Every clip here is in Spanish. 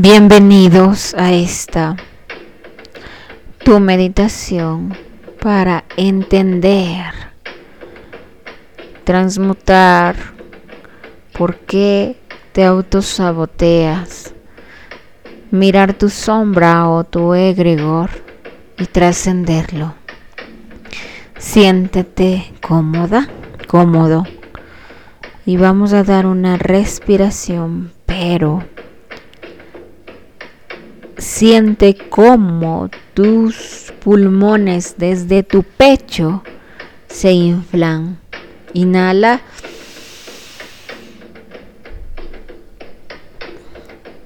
Bienvenidos a esta tu meditación para entender, transmutar por qué te autosaboteas, mirar tu sombra o tu egregor y trascenderlo. Siéntete cómoda, cómodo y vamos a dar una respiración, pero Siente cómo tus pulmones desde tu pecho se inflan. Inhala.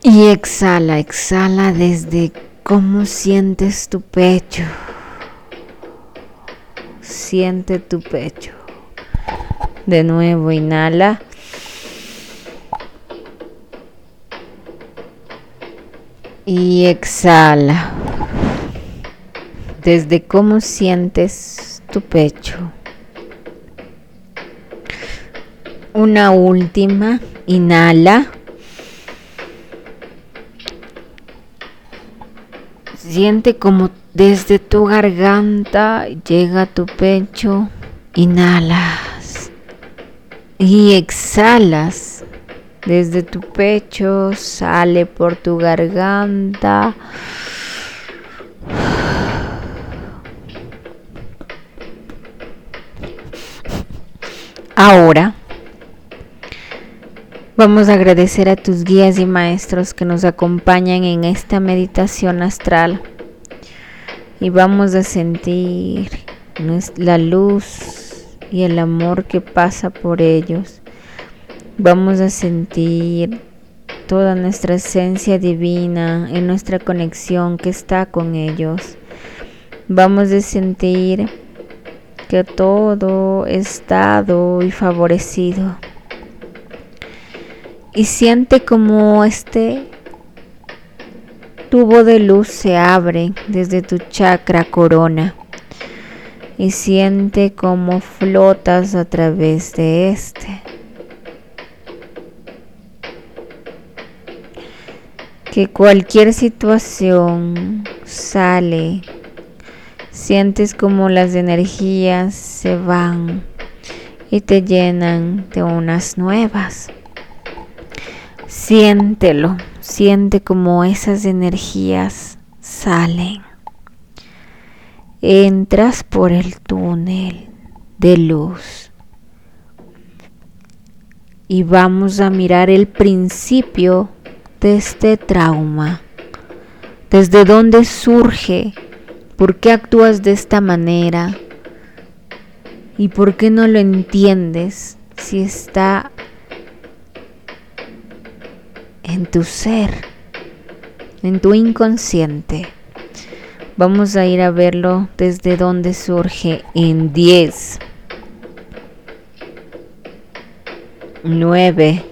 Y exhala, exhala desde cómo sientes tu pecho. Siente tu pecho. De nuevo, inhala. Y exhala desde cómo sientes tu pecho. Una última, inhala. Siente como desde tu garganta llega a tu pecho, inhalas y exhalas desde tu pecho, sale por tu garganta. Ahora vamos a agradecer a tus guías y maestros que nos acompañan en esta meditación astral y vamos a sentir la luz y el amor que pasa por ellos vamos a sentir toda nuestra esencia divina en nuestra conexión que está con ellos. Vamos a sentir que todo está dado y favorecido. Y siente como este tubo de luz se abre desde tu chakra corona y siente como flotas a través de este. Que cualquier situación sale, sientes como las energías se van y te llenan de unas nuevas. Siéntelo, siente como esas energías salen. Entras por el túnel de luz y vamos a mirar el principio de este trauma? ¿Desde dónde surge? ¿Por qué actúas de esta manera? ¿Y por qué no lo entiendes si está en tu ser, en tu inconsciente? Vamos a ir a verlo desde dónde surge en 10, 9,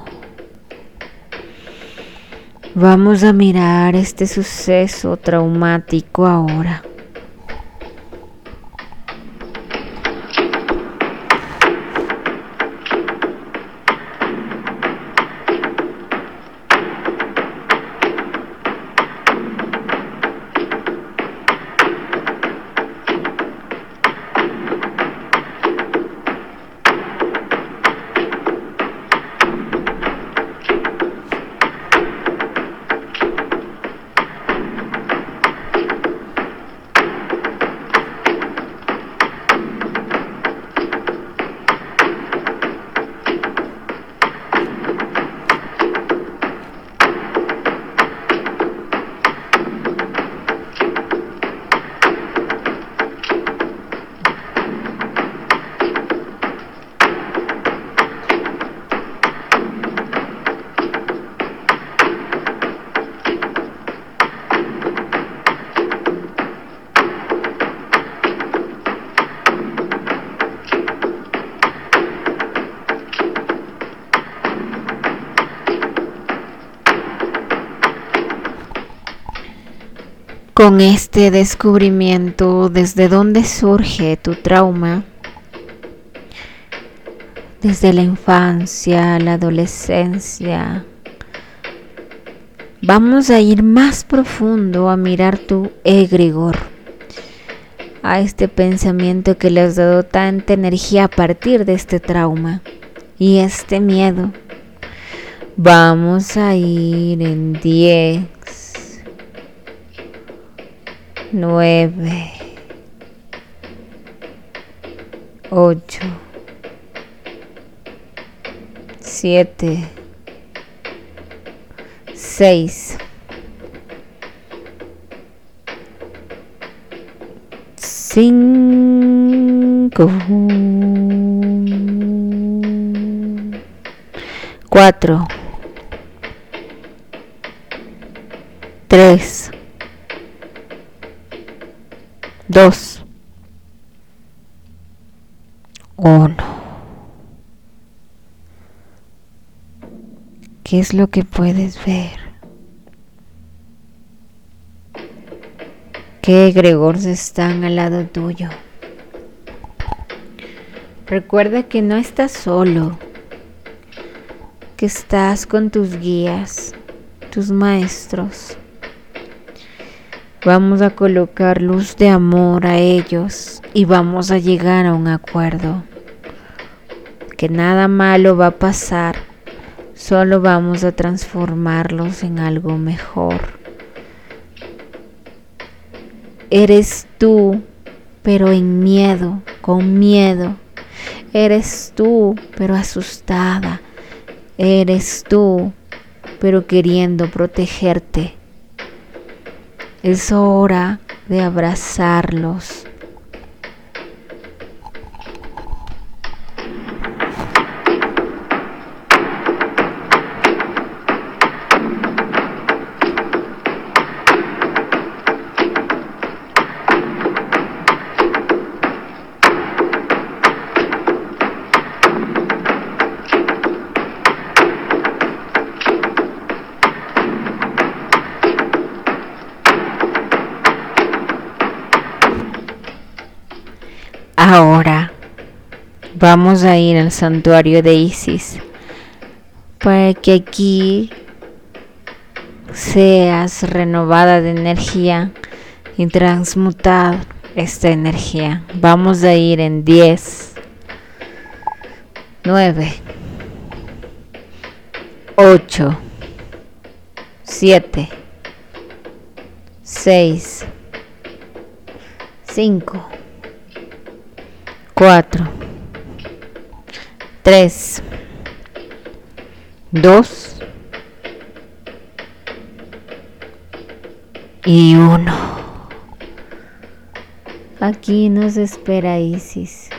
Vamos a mirar este suceso traumático ahora. Con este descubrimiento desde dónde surge tu trauma, desde la infancia, la adolescencia, vamos a ir más profundo a mirar tu egregor, a este pensamiento que le has dado tanta energía a partir de este trauma y este miedo. Vamos a ir en 10, 9, 8, 7, 6, 5, 4, 3, 2, 1. ¿Qué es lo que puedes ver? ¿Qué egregores están al lado tuyo? Recuerda que no estás solo, que estás con tus guías, tus maestros. Vamos a colocar luz de amor a ellos y vamos a llegar a un acuerdo. Que nada malo va a pasar, solo vamos a transformarlos en algo mejor. Eres tú, pero en miedo, con miedo. Eres tú, pero asustada. Eres tú, pero queriendo protegerte es hora de abrazarlos. Ahora vamos a ir al santuario de Isis para que aquí seas renovada de energía y transmutar esta energía. Vamos a ir en 10, 9, 8, 7, 6, 5, 4, 3, 2 y 1. Aquí nos espera Isis.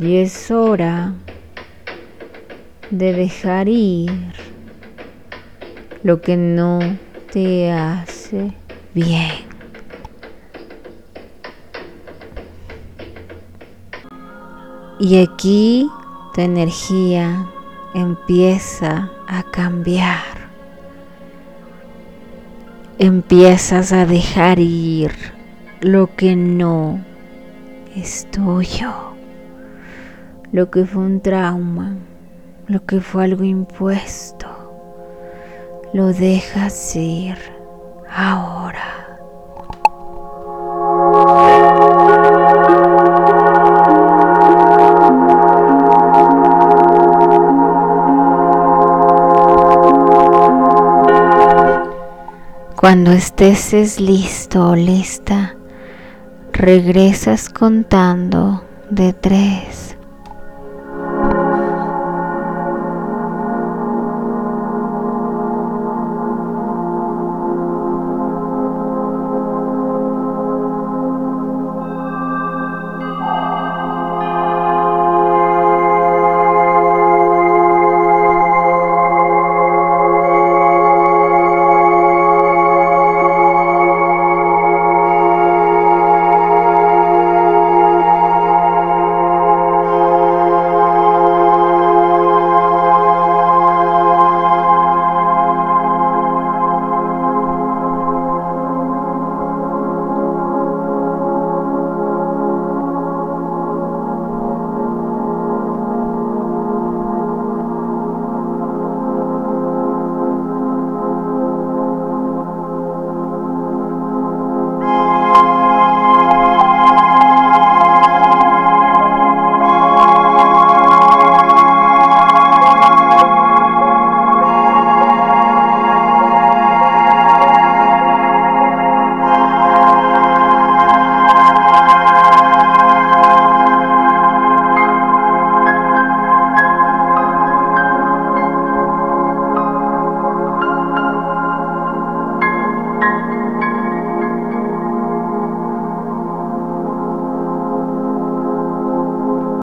Y es hora de dejar ir lo que no te hace bien. Y aquí tu energía empieza a cambiar. Empiezas a dejar ir lo que no es tuyo, lo que fue un trauma, lo que fue algo impuesto. Lo dejas ir ahora. Cuando estés listo o lista, regresas contando de tres.